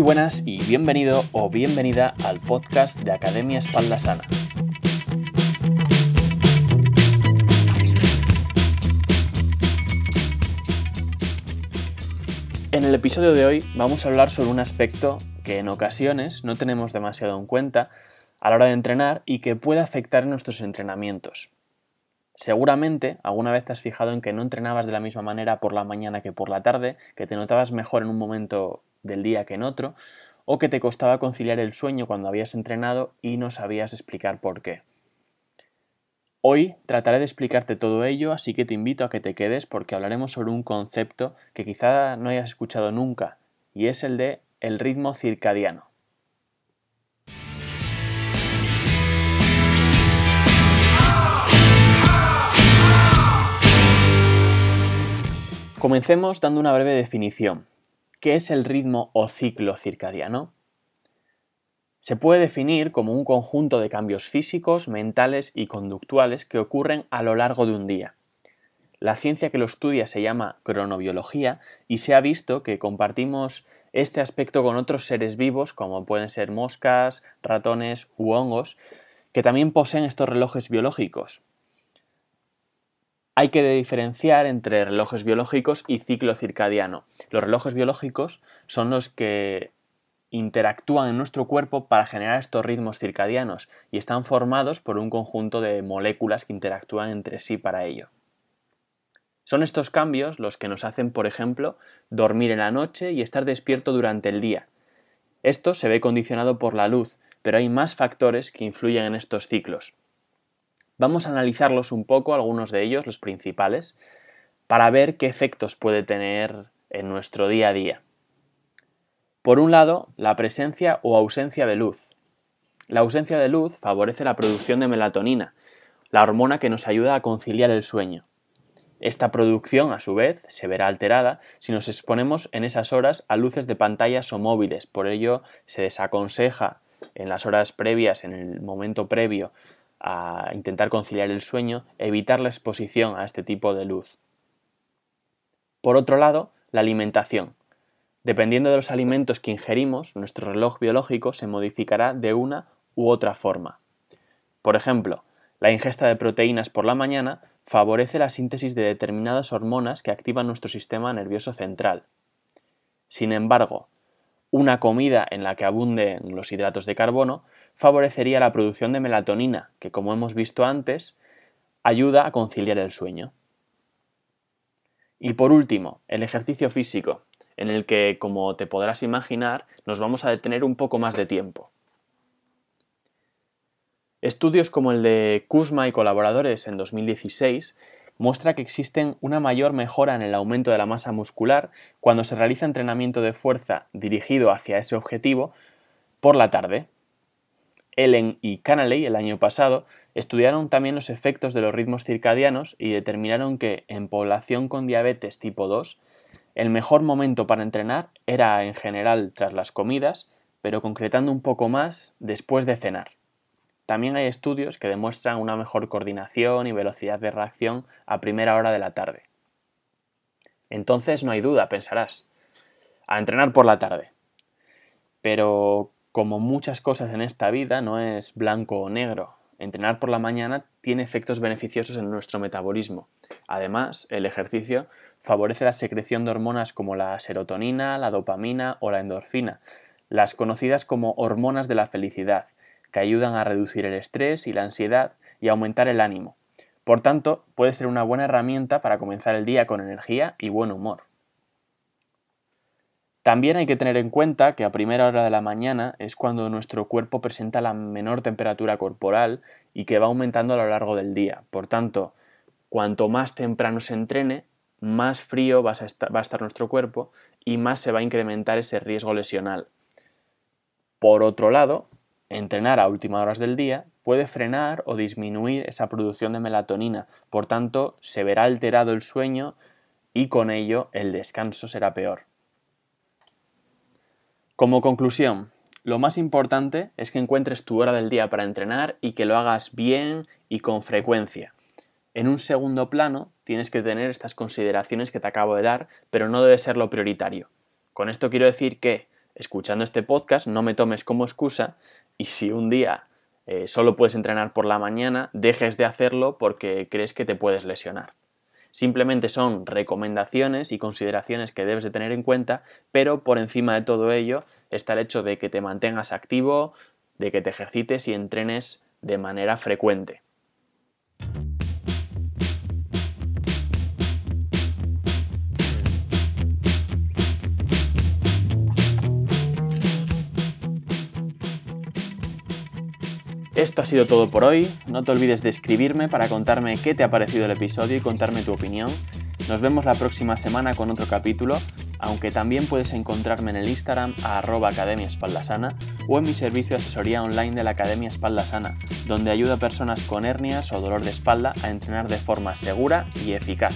Muy buenas y bienvenido o bienvenida al podcast de Academia Espalda Sana. En el episodio de hoy vamos a hablar sobre un aspecto que en ocasiones no tenemos demasiado en cuenta a la hora de entrenar y que puede afectar nuestros entrenamientos. Seguramente alguna vez te has fijado en que no entrenabas de la misma manera por la mañana que por la tarde, que te notabas mejor en un momento del día que en otro, o que te costaba conciliar el sueño cuando habías entrenado y no sabías explicar por qué. Hoy trataré de explicarte todo ello, así que te invito a que te quedes porque hablaremos sobre un concepto que quizá no hayas escuchado nunca, y es el de el ritmo circadiano. Comencemos dando una breve definición. ¿Qué es el ritmo o ciclo circadiano? Se puede definir como un conjunto de cambios físicos, mentales y conductuales que ocurren a lo largo de un día. La ciencia que lo estudia se llama cronobiología y se ha visto que compartimos este aspecto con otros seres vivos como pueden ser moscas, ratones u hongos, que también poseen estos relojes biológicos, hay que diferenciar entre relojes biológicos y ciclo circadiano. Los relojes biológicos son los que interactúan en nuestro cuerpo para generar estos ritmos circadianos y están formados por un conjunto de moléculas que interactúan entre sí para ello. Son estos cambios los que nos hacen, por ejemplo, dormir en la noche y estar despierto durante el día. Esto se ve condicionado por la luz, pero hay más factores que influyen en estos ciclos. Vamos a analizarlos un poco, algunos de ellos, los principales, para ver qué efectos puede tener en nuestro día a día. Por un lado, la presencia o ausencia de luz. La ausencia de luz favorece la producción de melatonina, la hormona que nos ayuda a conciliar el sueño. Esta producción, a su vez, se verá alterada si nos exponemos en esas horas a luces de pantallas o móviles. Por ello, se desaconseja en las horas previas, en el momento previo a intentar conciliar el sueño, evitar la exposición a este tipo de luz. Por otro lado, la alimentación. Dependiendo de los alimentos que ingerimos, nuestro reloj biológico se modificará de una u otra forma. Por ejemplo, la ingesta de proteínas por la mañana favorece la síntesis de determinadas hormonas que activan nuestro sistema nervioso central. Sin embargo, una comida en la que abunden los hidratos de carbono favorecería la producción de melatonina, que como hemos visto antes, ayuda a conciliar el sueño. Y por último, el ejercicio físico, en el que, como te podrás imaginar, nos vamos a detener un poco más de tiempo. Estudios como el de Kuzma y colaboradores en 2016 muestra que existen una mayor mejora en el aumento de la masa muscular cuando se realiza entrenamiento de fuerza dirigido hacia ese objetivo por la tarde, Ellen y Canaley el año pasado estudiaron también los efectos de los ritmos circadianos y determinaron que en población con diabetes tipo 2 el mejor momento para entrenar era en general tras las comidas, pero concretando un poco más después de cenar. También hay estudios que demuestran una mejor coordinación y velocidad de reacción a primera hora de la tarde. Entonces no hay duda, pensarás, a entrenar por la tarde. Pero como muchas cosas en esta vida, no es blanco o negro. Entrenar por la mañana tiene efectos beneficiosos en nuestro metabolismo. Además, el ejercicio favorece la secreción de hormonas como la serotonina, la dopamina o la endorfina, las conocidas como hormonas de la felicidad, que ayudan a reducir el estrés y la ansiedad y aumentar el ánimo. Por tanto, puede ser una buena herramienta para comenzar el día con energía y buen humor. También hay que tener en cuenta que a primera hora de la mañana es cuando nuestro cuerpo presenta la menor temperatura corporal y que va aumentando a lo largo del día. Por tanto, cuanto más temprano se entrene, más frío va a, estar, nuestro cuerpo y más se va a incrementar ese riesgo lesional. Por otro lado, entrenar a últimas horas del día puede frenar o disminuir esa producción de melatonina, por tanto se verá alterado el sueño y con ello el descanso será peor. Como conclusión, lo más importante es que encuentres tu hora del día para entrenar y que lo hagas bien y con frecuencia. En un segundo plano tienes que tener estas consideraciones que te acabo de dar, pero no debe ser lo prioritario. Con esto quiero decir que escuchando este podcast no me tomes como excusa y si un día eh, solo puedes entrenar por la mañana, dejes de hacerlo porque crees que te puedes lesionar. Simplemente son recomendaciones y consideraciones que debes de tener en cuenta, pero por encima de todo ello está el hecho de que te mantengas activo, de que te ejercites y entrenes de manera frecuente. Esto ha sido todo por hoy. No te olvides de escribirme para contarme qué te ha parecido el episodio y contarme tu opinión. Nos vemos la próxima semana con otro capítulo, aunque también puedes encontrarme en el Instagram a Academia Espalda Sana o en mi servicio de asesoría online de la Academia Espalda Sana, donde ayuda a personas con hernias o dolor de espalda a entrenar de forma segura y eficaz.